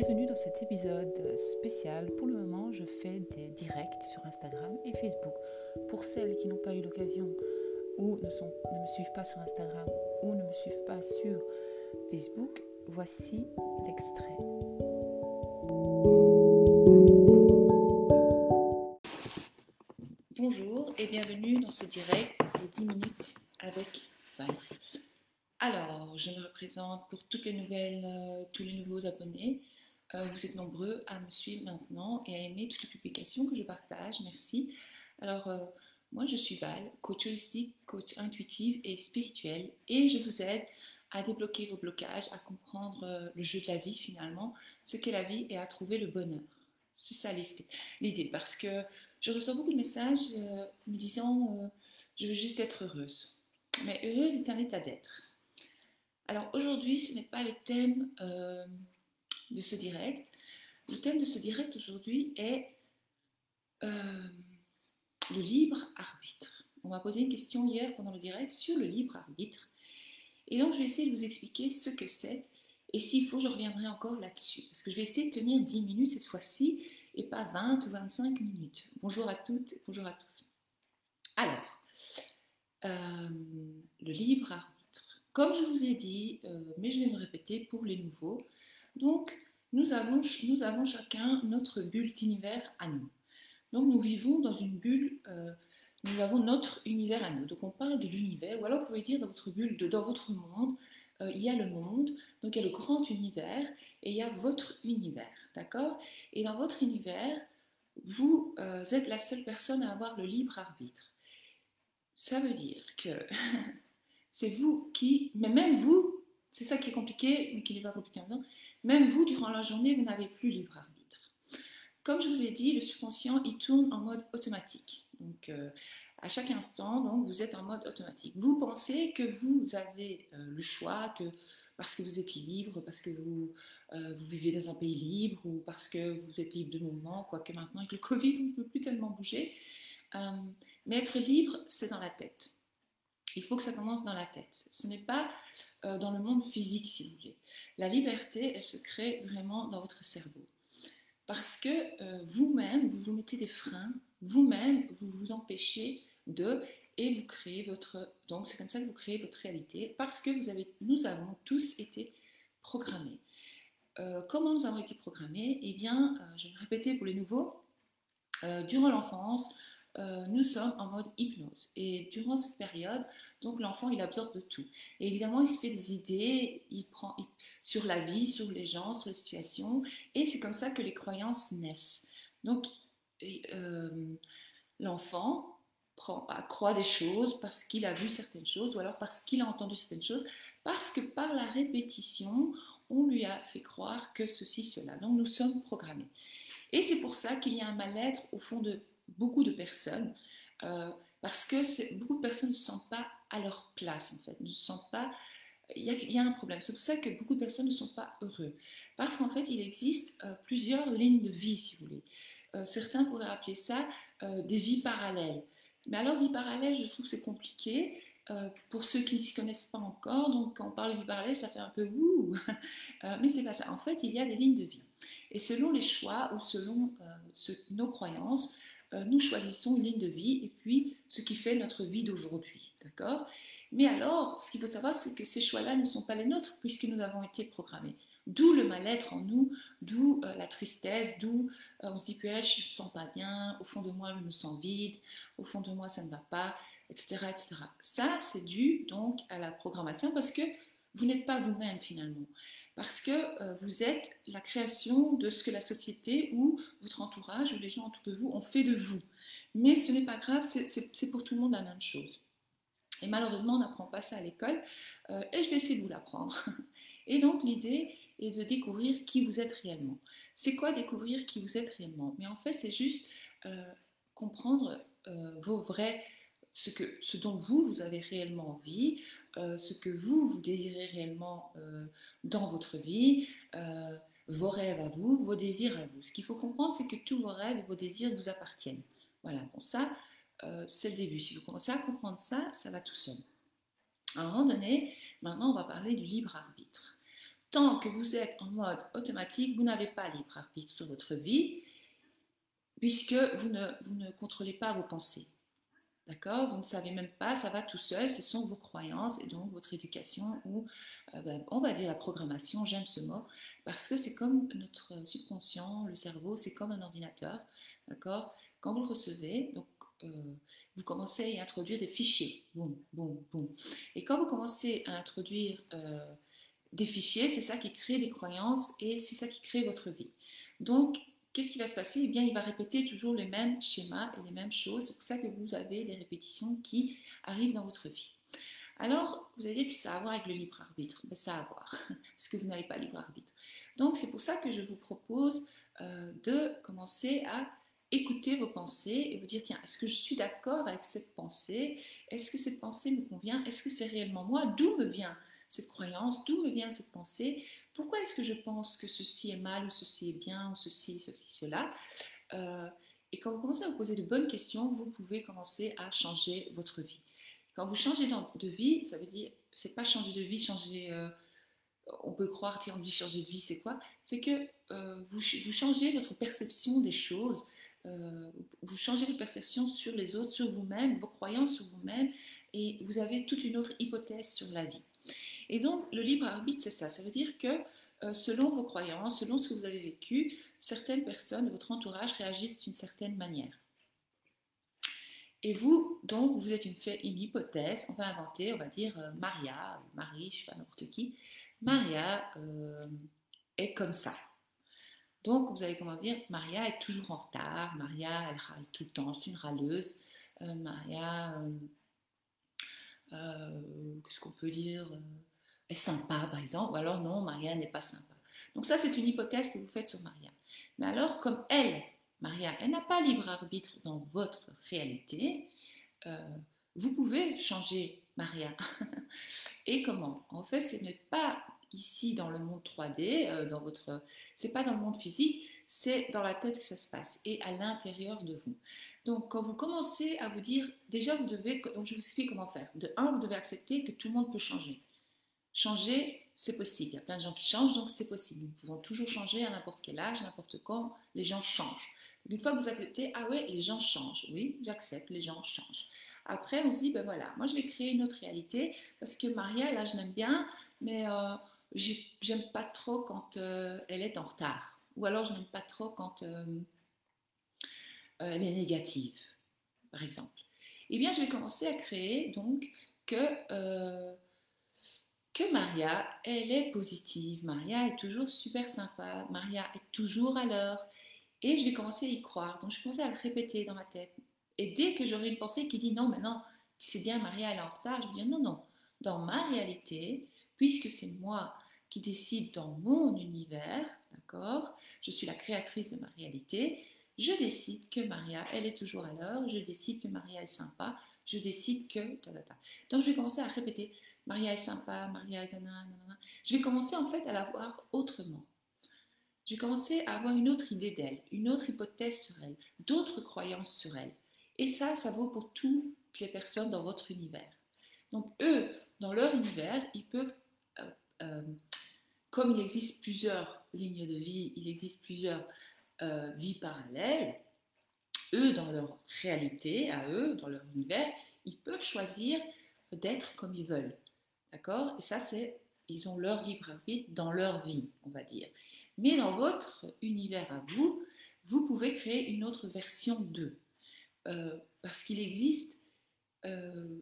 Bienvenue dans cet épisode spécial. Pour le moment, je fais des directs sur Instagram et Facebook. Pour celles qui n'ont pas eu l'occasion ou ne me suivent pas sur Instagram ou ne me suivent pas sur Facebook, voici l'extrait. Bonjour et bienvenue dans ce direct de 10 minutes avec Val. Alors, je me représente pour toutes les nouvelles, euh, tous les nouveaux abonnés. Euh, vous êtes nombreux à me suivre maintenant et à aimer toutes les publications que je partage. Merci. Alors, euh, moi, je suis Val, coach holistique, coach intuitive et spirituel, et je vous aide à débloquer vos blocages, à comprendre le jeu de la vie finalement, ce qu'est la vie et à trouver le bonheur. C'est ça l'idée, parce que je reçois beaucoup de messages me disant je veux juste être heureuse. Mais heureuse est un état d'être. Alors aujourd'hui, ce n'est pas le thème euh, de ce direct. Le thème de ce direct aujourd'hui est euh, le libre arbitre. On m'a posé une question hier pendant le direct sur le libre arbitre. Et donc je vais essayer de vous expliquer ce que c'est. Et s'il faut, je reviendrai encore là-dessus. Parce que je vais essayer de tenir 10 minutes cette fois-ci et pas 20 ou 25 minutes. Bonjour à toutes, bonjour à tous. Alors, euh, le libre arbitre. Comme je vous ai dit, euh, mais je vais me répéter pour les nouveaux, donc nous avons, nous avons chacun notre bulle d'univers à nous. Donc nous vivons dans une bulle, euh, nous avons notre univers à nous. Donc on parle de l'univers, ou alors vous pouvez dire dans votre bulle, de, dans votre monde, euh, il y a le monde, donc il y a le grand univers, et il y a votre univers, d'accord? Et dans votre univers, vous êtes la seule personne à avoir le libre arbitre. Ça veut dire que C'est vous qui, mais même vous, c'est ça qui est compliqué, mais qui n'est pas compliqué maintenant, même vous, durant la journée, vous n'avez plus libre arbitre. Comme je vous ai dit, le subconscient, il tourne en mode automatique. Donc, euh, à chaque instant, donc, vous êtes en mode automatique. Vous pensez que vous avez euh, le choix, que parce que vous êtes libre, parce que vous, euh, vous, vivez dans un pays libre, ou parce que vous êtes libre de mouvement, quoique maintenant avec le Covid, on ne peut plus tellement bouger. mais être libre, c'est dans la tête. Il faut que ça commence dans la tête. Ce n'est pas euh, dans le monde physique, si vous voulez. La liberté, elle se crée vraiment dans votre cerveau. Parce que euh, vous-même, vous vous mettez des freins, vous-même, vous vous empêchez de, et vous créez votre... Donc c'est comme ça que vous créez votre réalité, parce que nous avons tous été programmés. Euh, comment nous avons été programmés? Eh bien, je vais me répéter pour les nouveaux, durant l'enfance, euh, nous sommes en mode hypnose. Et durant cette période, donc l'enfant, il absorbe tout. Et évidemment, il se fait des idées, il prend sur la vie, sur les gens, sur les situations. Et c'est comme ça que les croyances naissent. Donc, euh, l'enfant croit des choses parce qu'il a vu certaines choses ou alors parce qu'il a entendu certaines choses, parce que par la répétition, on lui a fait croire que ceci, cela. Donc, nous sommes programmés. Et c'est pour ça qu'il y a un mal-être au fond de beaucoup de personnes, euh, parce que beaucoup de personnes ne se sentent pas à leur place, en fait, ne se pas... Il y, a, un problème. C'est pour ça que beaucoup de personnes ne sont pas heureux. Parce qu'en fait, il existe euh, plusieurs lignes de vie, si vous voulez. Euh, certains pourraient appeler ça des vies parallèles. Mais alors, vie parallèle, je trouve que c'est compliqué. pour ceux qui ne s'y connaissent pas encore, donc quand on parle de vie parallèle, ça fait un peu ouh, mais c'est pas ça. En fait, il y a des lignes de vie. Et selon les choix ou selon nos croyances, euh, nous choisissons une ligne de vie et puis ce qui fait notre vie d'aujourd'hui. D'accord? Mais alors, ce qu'il faut savoir, c'est que ces choix-là ne sont pas les nôtres puisque nous avons été programmés. D'où le mal-être en nous, d'où euh, la tristesse, d'où euh, on se dit que je ne me sens pas bien, au fond de moi je me sens vide, au fond de moi ça ne va pas, etc. etc. Ça, c'est dû donc à la programmation parce que vous n'êtes pas vous-même finalement parce que euh, vous êtes la création de ce que la société ou votre entourage ou les gens autour de vous ont fait de vous. Mais ce n'est pas grave, c'est pour tout le monde la même chose. Et malheureusement, on n'apprend pas ça à l'école, euh, et je vais essayer de vous l'apprendre. Et donc, l'idée est de découvrir qui vous êtes réellement. C'est quoi découvrir qui vous êtes réellement? Mais en fait, c'est juste euh, comprendre vos vrais ce, que, ce dont vous, vous avez réellement envie, ce que vous, vous désirez réellement euh, dans votre vie, euh, vos rêves à vous, vos désirs à vous. Ce qu'il faut comprendre, c'est que tous vos rêves et vos désirs vous appartiennent. Voilà, bon ça, c'est le début. Si vous commencez à comprendre ça, ça va tout seul. À un moment donné, maintenant, on va parler du libre arbitre. Tant que vous êtes en mode automatique, vous n'avez pas libre arbitre sur votre vie, puisque vous ne, vous ne contrôlez pas vos pensées. D'accord? Vous ne savez même pas, ça va tout seul, ce sont vos croyances et donc votre éducation ou euh, ben, on va dire la programmation, j'aime ce mot, parce que c'est comme notre subconscient, le cerveau, c'est comme un ordinateur. D'accord? Quand vous le recevez, donc euh, vous commencez à introduire des fichiers. Et quand vous commencez à introduire euh, des fichiers, c'est ça qui crée des croyances et c'est ça qui crée votre vie. Qu'est-ce qui va se passer? Eh bien, il va répéter toujours les mêmes schémas et les mêmes choses. C'est pour ça que vous avez des répétitions qui arrivent dans votre vie. Alors, vous allez dire que ça a à voir avec le libre arbitre. Ben, ça a à voir, parce que vous n'avez pas libre arbitre. Donc, c'est pour ça que je vous propose euh, de commencer à écouter vos pensées et vous dire, tiens, est-ce que je suis d'accord avec cette pensée? Est-ce que cette pensée me convient? Est-ce que c'est réellement moi? D'où me vient cette croyance D'où me vient cette pensée? Pourquoi est-ce que je pense que ceci est mal ou ceci est bien ou ceci, ceci, cela? Euh, Et quand vous commencez à vous poser de bonnes questions, vous pouvez commencer à changer votre vie. Quand vous changez de vie, ça veut dire, c'est pas changer de vie, changer... Euh, on peut croire, tiens, on dit changer de vie, c'est quoi? C'est que euh, vous, vous, changez votre perception des choses, vous changez votre perception sur les autres, sur vous-même, vos croyances sur vous-même, et vous avez toute une autre hypothèse sur la vie. Et donc, le libre arbitre, c'est ça. Ça veut dire que euh, selon vos croyances, selon ce que vous avez vécu, certaines personnes de votre entourage réagissent d'une certaine manière. Et vous, donc, vous êtes une, hypothèse, on va inventer, on va dire euh, Maria, Marie, je ne sais pas n'importe qui, Maria euh, est comme ça. Donc, vous allez comment dire, Maria est toujours en retard, Maria, elle râle tout le temps, c'est une râleuse, Maria, qu'est-ce qu'on peut dire est sympa, par exemple, ou alors non, Maria n'est pas sympa. Donc ça, c'est une hypothèse que vous faites sur Maria. Mais alors, comme elle, Maria, elle n'a pas libre arbitre dans votre réalité, euh, vous pouvez changer Maria. Et comment? En fait, ce n'est pas ici dans le monde 3D, euh, dans votre, c'est pas dans le monde physique, c'est dans la tête que ça se passe et à l'intérieur de vous. Donc, quand vous commencez à vous dire, déjà, vous devez, je vous explique comment faire. De un, vous devez accepter que tout le monde peut changer. Changer, c'est possible. Il y a plein de gens qui changent, donc c'est possible. Nous pouvons toujours changer à n'importe quel âge, n'importe quand. Les gens changent. une fois que vous acceptez, ah ouais, les gens changent. Oui, j'accepte, les gens changent. Après, on se dit, ben voilà, moi je vais créer une autre réalité parce que Maria, là, je l'aime bien, mais euh, j'aime pas trop quand euh, elle est en retard. Ou alors, je n'aime pas trop quand euh, elle est négative, par exemple. Eh bien, je vais commencer à créer donc que que Maria, elle est positive, Maria est toujours super sympa, Maria est toujours à l'heure. Et je vais commencer à y croire. Donc je commencer à le répéter dans ma tête. Et dès que j'aurai une pensée qui dit non, mais non, c'est bien, Maria, elle est en retard, je vais dire non, non. Dans ma réalité, puisque c'est moi qui décide dans mon univers, d'accord Je suis la créatrice de ma réalité. Je décide que Maria, elle est toujours à l'heure. Je décide que Maria est sympa. Je décide que. Donc je vais commencer à répéter Maria est sympa, Maria est Je vais commencer en fait à la voir autrement. Je vais commencer à avoir une autre idée d'elle, une autre hypothèse sur elle, d'autres croyances sur elle. Et ça, ça vaut pour toutes les personnes dans votre univers. Donc eux, dans leur univers, ils peuvent, euh, euh, comme il existe plusieurs lignes de vie, il existe plusieurs euh, vies parallèles, eux, dans leur réalité, à eux, dans leur univers, ils peuvent choisir d'être comme ils veulent. D'accord? Et ça, c'est, ils ont leur libre arbitre dans leur vie, on va dire. Mais dans votre univers à vous, vous pouvez créer une autre version d'eux. Euh, parce qu'il existe euh,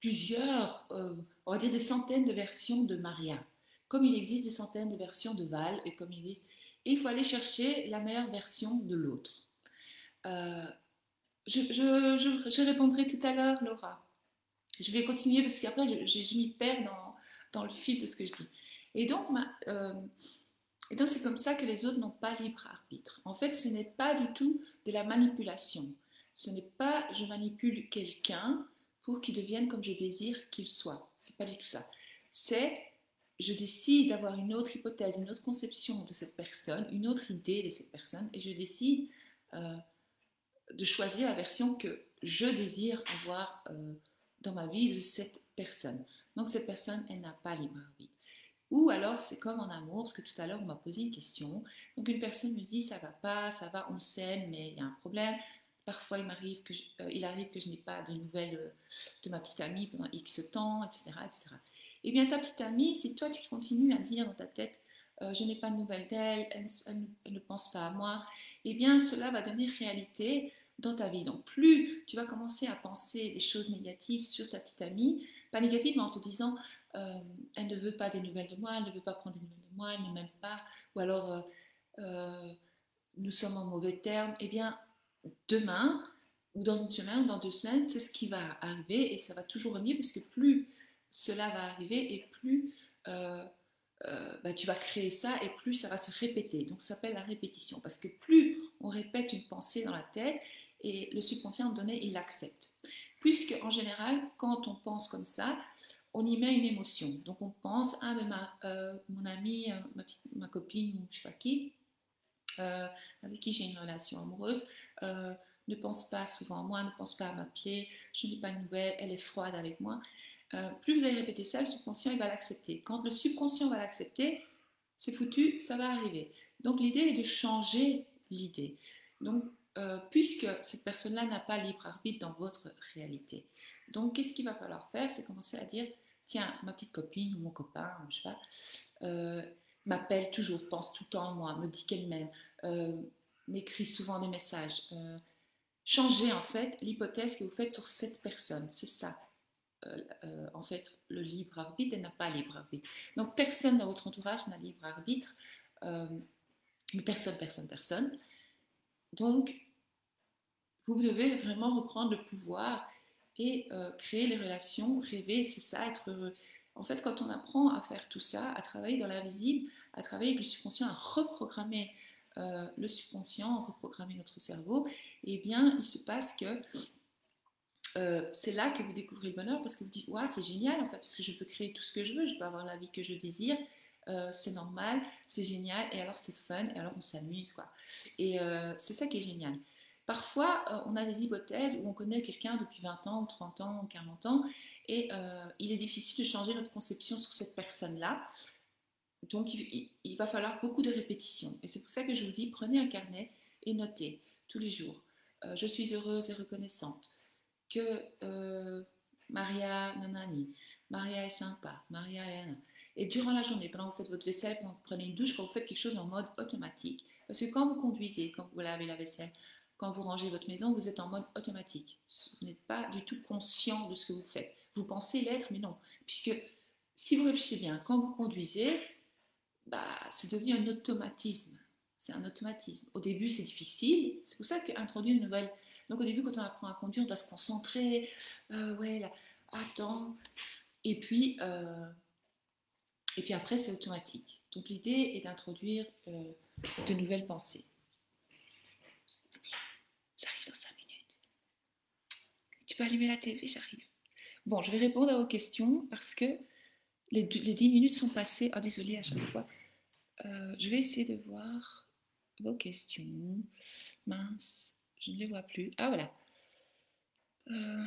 plusieurs, euh, on va dire des centaines de versions de Maria. Comme il existe des centaines de versions de Val, et comme il existe. Et il faut aller chercher la meilleure version de l'autre. Je, je répondrai tout à l'heure, Laura. Je vais continuer parce qu'après, je, m'y perds dans, dans, le fil de ce que je dis. Et donc, euh, et donc c'est comme ça que les autres n'ont pas libre arbitre. En fait, ce n'est pas du tout de la manipulation. Ce n'est pas je manipule quelqu'un pour qu'il devienne comme je désire qu'il soit. C'est pas du tout ça. C'est je décide d'avoir une autre hypothèse, une autre conception de cette personne, une autre idée de cette personne, et je décide euh, de choisir la version que je désire avoir euh, dans ma vie de cette personne. Donc cette personne, elle n'a pas libre arbitre. Ou alors c'est comme en amour, parce que tout à l'heure on m'a posé une question. Donc une personne me dit ça va pas, ça va, on s'aime, mais il y a un problème. Parfois il que euh, il arrive que je n'ai pas de nouvelles euh, de ma petite amie pendant X temps, etc., etc. Eh bien ta petite amie, si toi tu continues à dire dans ta tête euh, je n'ai pas de nouvelles d'elle, elle, elle, ne pense pas à moi, eh bien cela va devenir réalité dans ta vie. Donc plus tu vas commencer à penser des choses négatives sur ta petite amie, pas négatives, mais en te disant euh, elle ne veut pas des nouvelles de moi, elle ne veut pas prendre des nouvelles de moi, elle ne m'aime pas, ou alors euh, euh, nous sommes en mauvais termes, eh bien demain, ou dans une semaine, ou dans deux semaines, c'est ce qui va arriver et ça va toujours revenir parce que plus cela va arriver et plus bah, tu vas créer ça et plus ça va se répéter. Donc ça s'appelle la répétition parce que plus on répète une pensée dans la tête et le subconscient donné, il l'accepte. Puisque en général, quand on pense comme ça, on y met une émotion. Donc on pense, ah ben ma, euh, mon amie, euh, ma, copine ou je sais pas qui, euh, avec qui j'ai une relation amoureuse, ne pense pas souvent à moi, ne pense pas à m'appeler, je n'ai pas de nouvelles, elle est froide avec moi. plus vous allez répéter ça, le subconscient il va l'accepter. Quand le subconscient va l'accepter, c'est foutu, ça va arriver. Donc l'idée est de changer l'idée. Donc puisque cette personne-là n'a pas libre arbitre dans votre réalité. Donc, qu'est-ce qu'il va falloir faire? C'est commencer à dire tiens, ma petite copine ou mon copain, je sais pas, euh, m'appelle toujours, pense tout le temps à moi, me dit qu'elle m'aime, euh, m'écrit souvent des messages. Euh, changez en fait l'hypothèse que vous faites sur cette personne, c'est ça. en fait, le libre arbitre, elle n'a pas libre arbitre. Donc, personne dans votre entourage n'a libre arbitre. personne, personne, personne. Donc, vous devez vraiment reprendre le pouvoir et euh, créer les relations, rêver, c'est ça, être heureux. En fait, quand on apprend à faire tout ça, à travailler dans l'invisible, à travailler avec le subconscient, à reprogrammer euh, le subconscient, reprogrammer notre cerveau, eh bien, il se passe que euh, c'est là que vous découvrez le bonheur parce que vous dites, ouais, c'est génial en fait, parce que je peux créer tout ce que je veux, je peux avoir la vie que je désire, c'est normal, c'est génial, et alors c'est fun, et alors on s'amuse, quoi. Et c'est ça qui est génial. Parfois, euh, on a des hypothèses où on connaît quelqu'un depuis 20 ans, 30 ans, 40 ans, et euh, il est difficile de changer notre conception sur cette personne-là. Donc, il, va falloir beaucoup de répétitions. Et c'est pour ça que je vous dis, prenez un carnet et notez tous les jours. Euh, je suis heureuse et reconnaissante que Maria, nanani, Maria est sympa, Maria est... Et durant la journée, pendant que vous faites votre vaisselle, pendant que vous prenez une douche, quand vous faites quelque chose en mode automatique. Parce que quand vous conduisez, quand vous lavez la vaisselle, quand vous rangez votre maison, vous êtes en mode automatique. Vous n'êtes pas du tout conscient de ce que vous faites. Vous pensez l'être, mais non. Puisque si vous réfléchissez bien, quand vous conduisez, bah, c'est devenu un automatisme. C'est un automatisme. Au début, c'est difficile. C'est pour ça qu'introduire une nouvelle. Donc, au début, quand on apprend à conduire, on doit se concentrer. Euh, ouais, là, attends. Et puis, euh, et puis après, c'est automatique. Donc, l'idée est d'introduire euh, de nouvelles pensées. Tu peux allumer la TV, j'arrive. Bon, je vais répondre à vos questions parce que les, les 10 minutes sont passées. Oh, désolé à chaque fois. Euh, je vais essayer de voir vos questions. Mince, je ne les vois plus. Ah, voilà. Euh...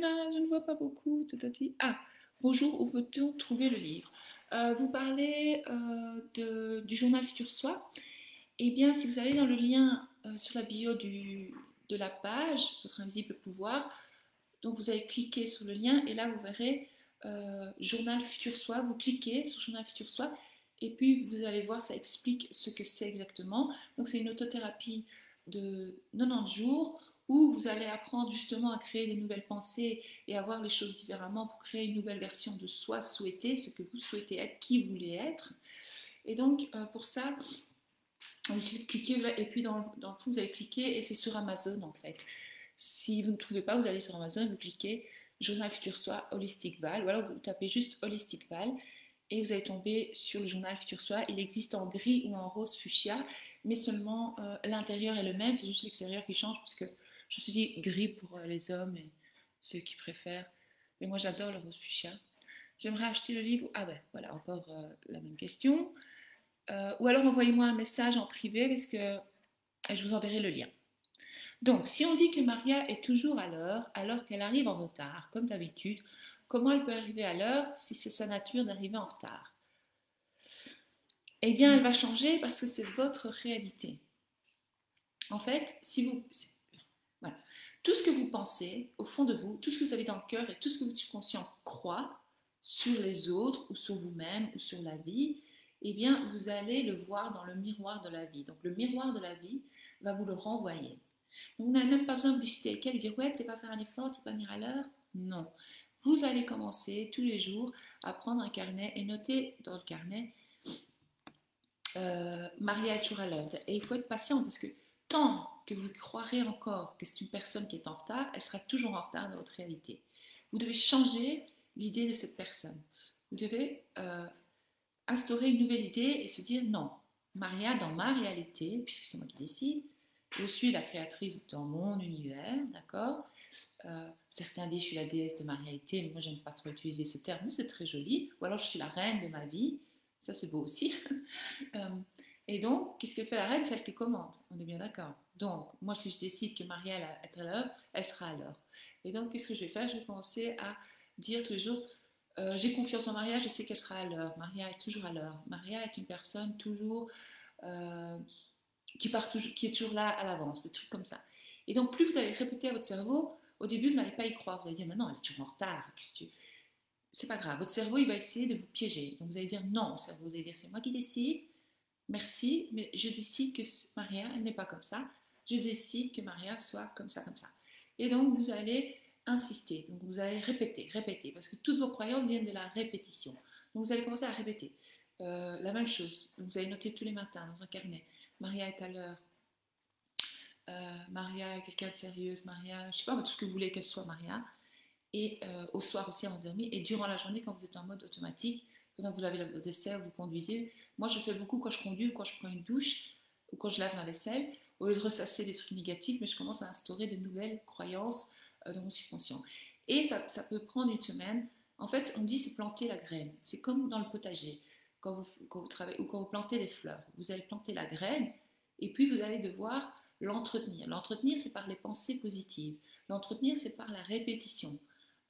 Je ne vois pas beaucoup. Ah, bonjour, où peut-on trouver le livre? Euh, vous parlez euh, du journal Futur Soi. Eh bien, si vous allez dans le lien euh, sur la bio de la page, votre invisible pouvoir, donc vous allez cliquer sur le lien et là vous verrez Journal Futur Soi. Vous cliquez sur Journal Futur Soi et puis vous allez voir, ça explique ce que c'est exactement. Donc c'est une autothérapie de 90 jours où vous allez apprendre justement à créer des nouvelles pensées et à voir les choses différemment pour créer une nouvelle version de soi souhaité, ce que vous souhaitez être, qui vous voulez être. Et donc, euh, pour ça, il suffit de cliquer et puis dans, le fond, vous allez cliquer et c'est sur Amazon en fait. Si vous ne trouvez pas, vous allez sur Amazon vous cliquez Journal Futur Soi Holistic Val ou alors vous tapez juste Holistic Val et vous allez tomber sur le journal Futur Soi. Il existe en gris ou en rose fuchsia, mais seulement euh, l'intérieur est le même, c'est juste l'extérieur qui change parce je me suis dit gris pour euh, les hommes et ceux qui préfèrent. Mais moi, j'adore le rose fuchsia. J'aimerais acheter le livre. Ah ouais, voilà, encore euh, la même question. Euh, ou alors envoyez-moi un message en privé parce que je vous enverrai le lien. Donc, si on dit que Maria est toujours à l'heure, alors qu'elle arrive en retard, comme d'habitude, comment elle peut arriver à l'heure si c'est sa nature d'arriver en retard? Eh bien, elle va changer parce que c'est votre réalité. En fait, si vous... Tout ce que vous pensez, au fond de vous, tout ce que vous avez dans le cœur et tout ce que votre subconscient croit sur les autres ou sur vous-même ou sur la vie, eh bien, vous allez le voir dans le miroir de la vie. Donc, le miroir de la vie va vous le renvoyer. vous n'avez même pas besoin de discuter avec elle, de dire Ouais, c'est pas faire un effort, c'est pas venir à l'heure. Non. Vous allez commencer tous les jours à prendre un carnet et noter dans le carnet euh, Maria est toujours à l'heure. Et il faut être patient parce que tant que vous croirez encore que c'est une personne qui est en retard, elle sera toujours en retard dans votre réalité. Vous devez changer l'idée de cette personne. Vous devez euh, instaurer une nouvelle idée et se dire non, Maria, dans ma réalité, puisque c'est moi qui décide, je suis la créatrice dans mon univers, d'accord euh, Certains disent je suis la déesse de ma réalité, mais moi j'aime pas trop utiliser ce terme, c'est très joli. Ou alors je suis la reine de ma vie, ça c'est beau aussi. Euh, et donc, qu'est-ce que fait la reine? Celle qui commande, on est bien d'accord. Donc, moi si je décide que Maria est à l'heure, elle sera à l'heure. Et donc, qu'est-ce que je vais faire? Je vais commencer à dire tous les jours, euh, j'ai confiance en Maria, je sais qu'elle sera à l'heure. Maria est toujours à l'heure. Maria est une personne toujours euh, qui, part toujours, qui est toujours là à l'avance, des trucs comme ça. Et donc, plus vous allez répéter à votre cerveau, au début, vous n'allez pas y croire. Vous allez dire, mais non, elle est toujours en retard. C'est pas grave. Votre cerveau, il va essayer de vous piéger. Donc, vous allez dire, non, cerveau, vous allez dire, c'est moi qui décide. Merci, mais je décide que Maria, elle n'est pas comme ça. Je décide que Maria soit comme ça, comme ça. Et donc, vous allez insister. Donc vous allez répéter, répéter, parce que toutes vos croyances viennent de la répétition. Donc vous allez commencer à répéter euh, la même chose. Donc vous allez noter tous les matins dans un carnet. Maria est à l'heure. Euh, Maria est quelqu'un de sérieuse. Maria, je sais pas, tout ce que vous voulez qu'elle soit, Maria. Et euh, au soir aussi avant de dormir. Et durant la journée, quand vous êtes en mode automatique, pendant vous avez le dessert, vous conduisez. Moi, je fais beaucoup quand je conduis quand je prends une douche ou quand je lave ma vaisselle. Au lieu de ressasser des trucs négatifs, mais je commence à instaurer de nouvelles croyances euh, dans mon subconscient. Et ça, ça, peut prendre une semaine. En fait, on dit c'est planter la graine. C'est comme dans le potager, quand vous, travaillez ou quand vous plantez des fleurs. Vous allez planter la graine et puis vous allez devoir l'entretenir. L'entretenir, c'est par les pensées positives. L'entretenir, c'est par la répétition.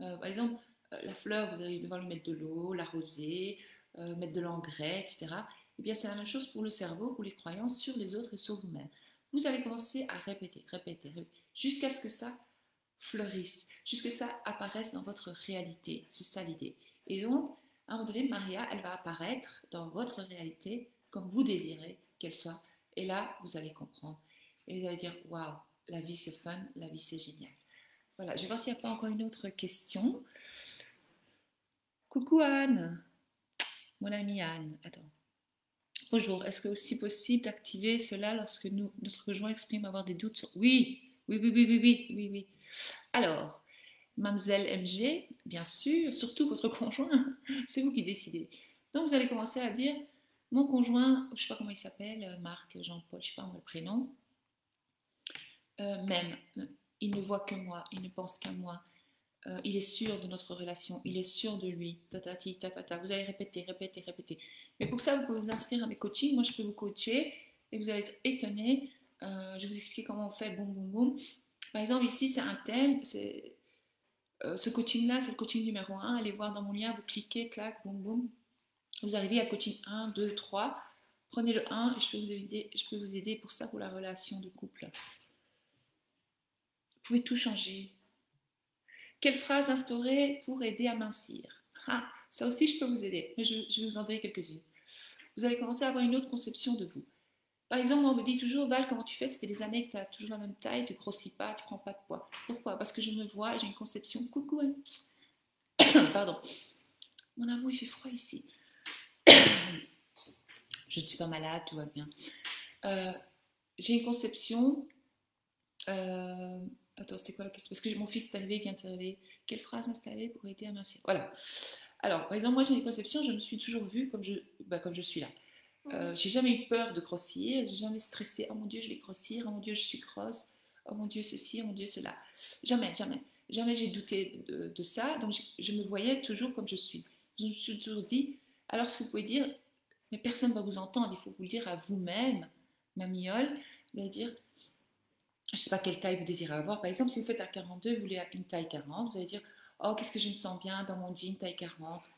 Euh, par exemple, la fleur, vous allez devoir lui mettre de l'eau, l'arroser, mettre de l'engrais, etc. Et eh bien, c'est la même chose pour le cerveau, pour les croyances sur les autres et sur vous-même. Vous allez commencer à répéter, répéter, répéter jusqu'à ce que ça fleurissent, jusque ça apparaisse dans votre réalité. C'est ça l'idée. Et donc, à un moment donné, Maria, elle va apparaître dans votre réalité comme vous désirez qu'elle soit. Et là, vous allez comprendre. Et vous allez dire, waouh, la vie c'est fun, la vie c'est génial. Voilà, je vais voir s'il n'y a pas encore une autre question. Coucou Anne, mon amie Anne. Attends. Bonjour, est-ce que aussi possible d'activer cela lorsque notre conjoint exprime avoir des doutes sur... Oui, oui, oui, oui, oui, oui, oui. Alors, mademoiselle MG, bien sûr, surtout votre conjoint, c'est vous qui décidez. Donc, vous allez commencer à dire, mon conjoint, je ne sais pas comment il s'appelle, euh, Marc, Jean-Paul, je ne sais pas le prénom, euh, même, il ne voit que moi, il ne pense qu'à moi, euh, il est sûr de notre relation, il est sûr de lui. Vous allez répéter, répéter, répéter. Mais pour ça, vous pouvez vous inscrire à mes coachings. Moi, je peux vous coacher et vous allez être étonné euh, je vais vous expliquer comment on fait, boum, boum, boum. Par exemple, ici, c'est un thème. Euh, ce coaching-là, c'est le coaching numéro 1. Allez voir dans mon lien, vous cliquez, clac, boum, boum. Vous arrivez à coaching 1, 2, 3. Prenez le 1 et je peux vous aider, je peux vous aider pour ça, pour la relation de couple. Vous pouvez tout changer. Quelle phrase instaurer pour aider à mincir? Ah, Ça aussi, je peux vous aider, mais je, vais vous en donner quelques-unes. Vous allez commencer à avoir une autre conception de vous. Par exemple, on me dit toujours, Val, comment tu fais? Ça fait des années que tu as toujours la même taille, tu grossis pas, tu prends pas de poids. Pourquoi? Parce que je me vois, j'ai une conception. Coucou. Hein. Pardon. Mon amour, il fait froid ici. je ne suis pas malade, tout va bien. Euh, j'ai une conception. Euh, attends, c'était quoi la question? Parce que mon fils est arrivé, il vient de s'arriver. Quelle phrase installer pour aider à mincir? Voilà. Alors, par exemple, moi j'ai une conception, je me suis toujours vue comme je, bah, comme je suis là. Euh, j'ai jamais eu peur de grossir, j'ai jamais stressé. Oh mon Dieu, je vais grossir. Oh mon Dieu, je suis grosse. Oh mon Dieu, ceci. Oh mon Dieu, cela. Jamais, jamais, jamais j'ai douté de, ça. Donc je, me voyais toujours comme je suis. Je me suis toujours dit. Alors ce que vous pouvez dire, mais personne ne va vous entendre. Il faut vous le dire à vous-même, ma miole. Vous allez dire, je ne sais pas quelle taille vous désirez avoir. Par exemple, si vous faites un 42, vous voulez une taille 40, vous allez dire Oh, qu'est-ce que je me sens bien dans mon jean taille 40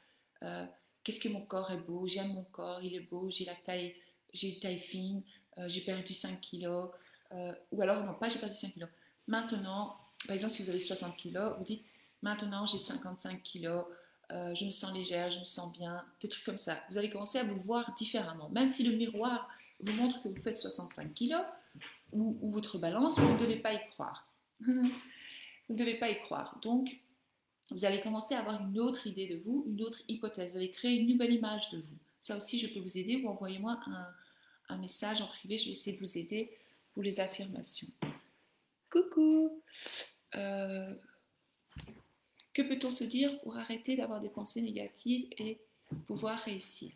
euh, Qu'est-ce que mon corps est beau J'aime mon corps, il est beau, j'ai la taille, j'ai une taille fine, euh, j'ai perdu 5 kilos. Euh, ou alors, non, pas j'ai perdu 5 kilos. Maintenant, par exemple, si vous avez 60 kilos, vous dites Maintenant, j'ai 55 kilos, je me sens légère, je me sens bien, des trucs comme ça. Vous allez commencer à vous voir différemment. Même si le miroir vous montre que vous faites 65 kilos, ou, votre balance, vous ne devez pas y croire. vous ne devez pas y croire. Donc, vous allez commencer à avoir une autre idée de vous, une autre hypothèse. Vous allez créer une nouvelle image de vous. Ça aussi, je peux vous aider ou envoyez-moi un, message en privé. Je vais essayer de vous aider pour les affirmations. Coucou euh, Que peut-on se dire pour arrêter d'avoir des pensées négatives et pouvoir réussir?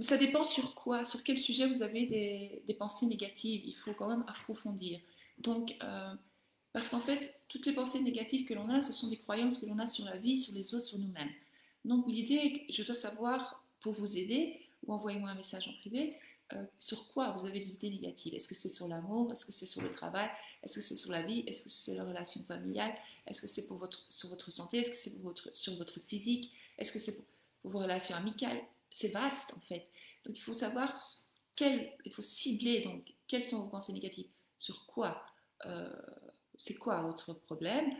Ça dépend sur quoi, sur quel sujet vous avez des, pensées négatives. Il faut quand même approfondir. Donc, euh, parce qu'en fait, toutes les pensées négatives que l'on a, ce sont des croyances que l'on a sur la vie, sur les autres, sur nous-mêmes. Donc, l'idée, je dois savoir, pour vous aider, ou envoyez-moi un message en privé, euh, sur quoi vous avez des idées négatives. Est-ce que c'est sur l'amour? Est-ce que c'est sur le travail? Est-ce que c'est sur la vie? Est-ce que c'est la relation familiale? Est-ce que c'est pour votre, sur votre santé? Est-ce que c'est votre, sur votre physique? Est-ce que c'est pour, vos relations amicales? C'est vaste en fait. Donc il faut savoir quel, il faut cibler donc quelles sont vos pensées négatives. Sur quoi euh, c'est quoi votre problème?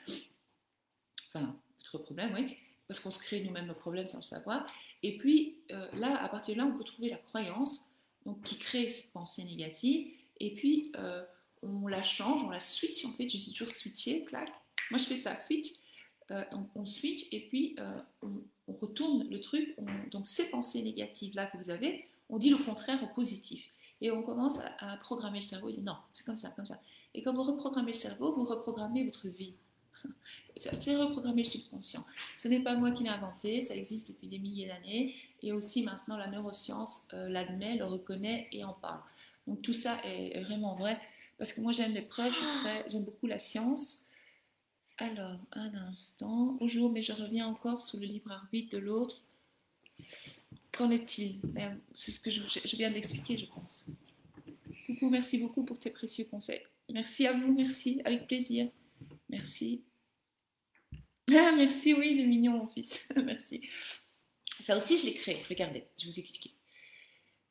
Enfin, votre problème, oui, parce qu'on se crée nous-mêmes nos problèmes sans le savoir. Et puis euh, là, à partir de là, on peut trouver la croyance donc, qui crée cette pensée négative. Et puis, euh, on la change, on la switch. En fait, je dis toujours switcher, clac. Moi, je fais ça, switch. Euh, on, switch et puis on, retourne le truc. donc, ces pensées négatives-là que vous avez, on dit le contraire au positif. Et on commence à, à programmer le cerveau. Il dit non, c'est comme ça, comme ça. Et quand vous reprogrammez le cerveau, vous reprogrammez votre vie. C'est reprogrammer le subconscient. Ce n'est pas moi qui l'ai inventé, ça existe depuis des milliers d'années. Et aussi maintenant, la neuroscience euh, l'admet, le reconnaît et en parle. Donc tout ça est vraiment vrai. Parce que moi, j'aime les preuves, j'aime beaucoup la science. Alors, un instant. Bonjour, mais je reviens encore sur le libre arbitre de l'autre. Qu'en est-il? Ben, C'est ce que je, viens d'expliquer, je pense. Coucou, merci beaucoup pour tes précieux conseils. Merci à vous, merci, avec plaisir. Merci. Merci, oui, il est mignon, mon fils. merci. Ça aussi, je l'ai créé. Regardez, je vais vous expliquer.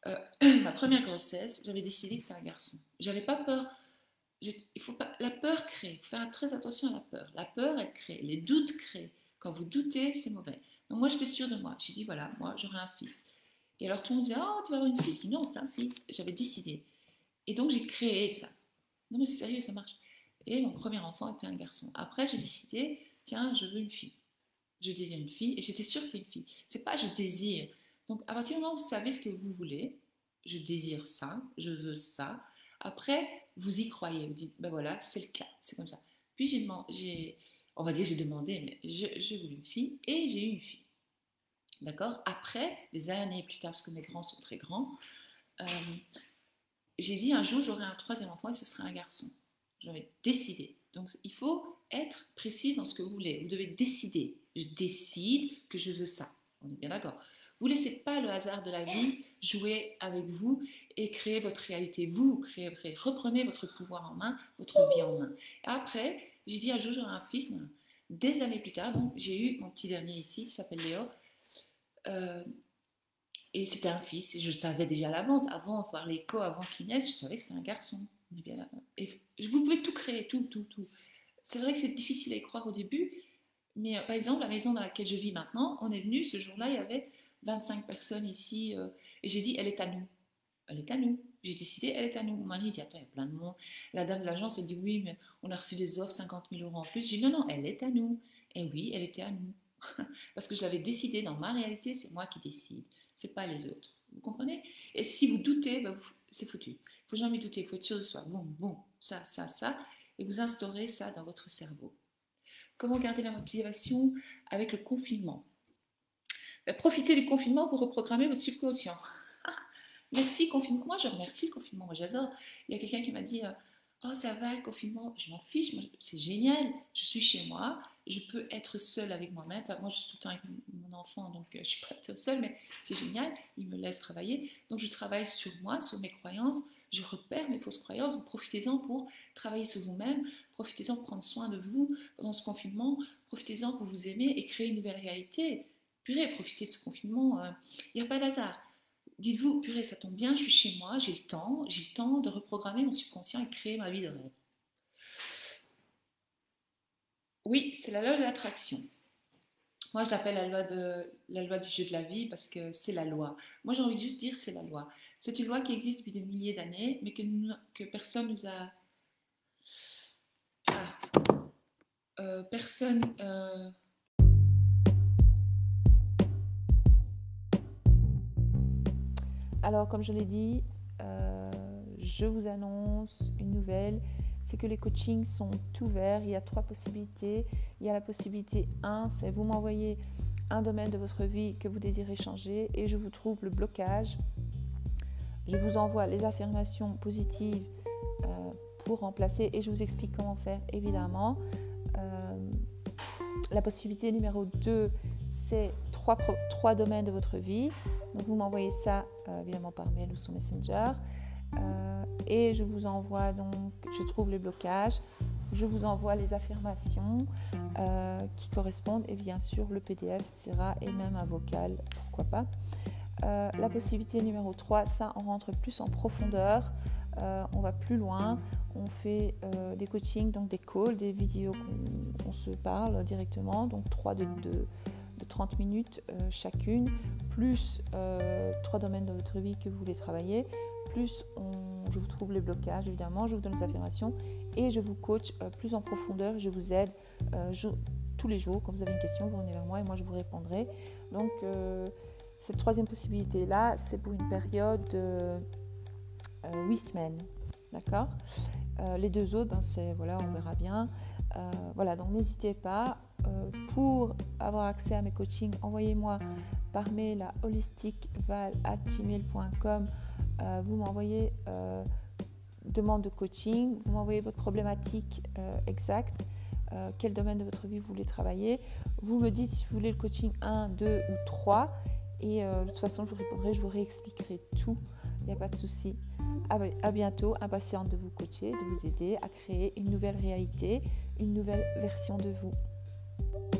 Euh, ma première grossesse, j'avais décidé que c'était un garçon. J'avais pas peur. Il faut pas. La peur crée. Il faut faire très attention à la peur. La peur, elle crée. Les doutes créent. Quand vous doutez, c'est mauvais. Donc moi, j'étais sûre de moi. J'ai dit voilà, moi, j'aurai un fils. Et alors tout le monde disait oh, tu vas avoir une fille. Non, c'est un fils. J'avais décidé. Et donc j'ai créé ça. Non, mais c'est sérieux, ça marche. Et mon premier enfant était un garçon. Après, j'ai décidé, tiens, je veux une fille. Je désire une fille et j'étais sûre que c'est une fille. C'est pas je désire. Donc, à partir du moment où vous savez ce que vous voulez, je désire ça, je veux ça. Après, vous y croyez. Vous dites, ben voilà, c'est le cas, c'est comme ça. Puis j'ai demandé, on va dire j'ai demandé, mais je, veux une fille et j'ai eu une fille. D'accord? Après, des années plus tard, parce que mes grands sont très grands, euh, j'ai dit un jour j'aurai un troisième enfant et ce sera un garçon. J'avais décidé. Donc il faut être précise dans ce que vous voulez. Vous devez décider. Je décide que je veux ça. On est bien d'accord? Vous laissez pas le hasard de la vie jouer avec vous et créer votre réalité. Vous créez, reprenez votre pouvoir en main, votre vie en main. après, j'ai dit un jour j'aurai un fils. Des années plus tard, j'ai eu mon petit dernier ici qui s'appelle Léo. Euh, et c'était un fils, je savais déjà à l'avance, avant de voir l'écho, avant qu'il naisse, je savais que c'était un garçon. Et vous pouvez tout créer, tout, tout, tout. C'est vrai que c'est difficile à y croire au début, mais euh, par exemple, la maison dans laquelle je vis maintenant, on est venu, ce jour-là, il y avait 25 personnes ici, euh, et j'ai dit, elle est à nous. Elle est à nous. J'ai décidé, elle est à nous. Mon mari dit, attends, il y a plein de monde. La dame de l'agence, elle dit, oui, mais on a reçu des offres, 50 000 euros en plus. J'ai dit, non, non, elle est à nous. Et oui, elle était à nous. Parce que je l'avais décidé, dans ma réalité, c'est moi qui décide c'est pas les autres. Vous comprenez? Et si vous doutez, ben, c'est foutu. Il faut jamais douter, il faut être sûr de soi. Bon, bon, ça, ça, ça. Et vous instaurez ça dans votre cerveau. Comment garder la motivation avec le confinement? Profitez du confinement pour reprogrammer votre subconscient. Merci confinement. Moi, je remercie le confinement. Moi, j'adore. Il y a quelqu'un qui m'a dit euh, Oh, ça va le confinement, je m'en fiche, c'est génial, je suis chez moi, je peux être seule avec moi-même. Enfin, moi, je suis tout le temps avec mon enfant, donc euh, je suis pas seule, mais c'est génial, il me laisse travailler. Donc, je travaille sur moi, sur mes croyances, je repère mes fausses croyances, profitez-en pour travailler sur vous-même, profitez-en pour prendre soin de vous pendant ce confinement, profitez-en pour vous aimer et créer une nouvelle réalité. Purée, profitez de ce confinement, euh, il n'y a pas d'hasard. Dites-vous, purée, ça tombe bien, je suis chez moi, j'ai le temps, j'ai le temps de reprogrammer mon subconscient et créer ma vie de rêve. Oui, c'est la loi de l'attraction. Moi, je l'appelle la loi, la loi du jeu de la vie parce que c'est la loi. Moi, j'ai envie de juste dire c'est la loi. C'est une loi qui existe depuis des milliers d'années, mais que, que personne nous a. Ah. Euh, personne. Euh, Alors, comme je l'ai dit, euh, je vous annonce une nouvelle c'est que les coachings sont ouverts. Il y a trois possibilités. Il y a la possibilité 1, c'est vous m'envoyez un domaine de votre vie que vous désirez changer et je vous trouve le blocage. Je vous envoie les affirmations positives euh, pour remplacer et je vous explique comment faire évidemment. Euh, la possibilité numéro 2, c'est trois, domaines de votre vie. Vous m'envoyez ça euh, évidemment par mail ou sur Messenger. Euh, et je vous envoie donc, je trouve les blocages, je vous envoie les affirmations euh, qui correspondent et bien sûr le PDF, etc. et même un vocal, pourquoi pas. La possibilité numéro 3, ça on rentre plus en profondeur, on va plus loin, on fait des coachings, donc des calls, des vidéos qu'on on se parle directement, donc 3 de, de, de 30 minutes chacune, plus trois domaines de votre vie que vous voulez travailler, plus je vous trouve les blocages, évidemment, je vous donne les affirmations et je vous coach euh, plus en profondeur. Je vous aide euh, tous les jours. Quand vous avez une question, vous venez vers moi et moi je vous répondrai. Donc, euh, cette troisième possibilité-là, c'est pour une période de 8 semaines. D'accord? Les deux autres, ben, voilà, on verra bien. voilà, donc n'hésitez pas. Pour avoir accès à mes coachings, envoyez-moi par mail à holisticval.gmail.com euh, vous m'envoyez euh, demande de coaching, vous m'envoyez votre problématique euh, exacte, quel domaine de votre vie vous voulez travailler. Vous me dites si vous voulez le coaching 1, 2 ou 3. Et de toute façon, je vous répondrai, je vous réexpliquerai tout. Il n'y a pas de souci. À, bientôt, impatiente de vous coacher, de vous aider à créer une nouvelle réalité, une nouvelle version de vous. Thank you.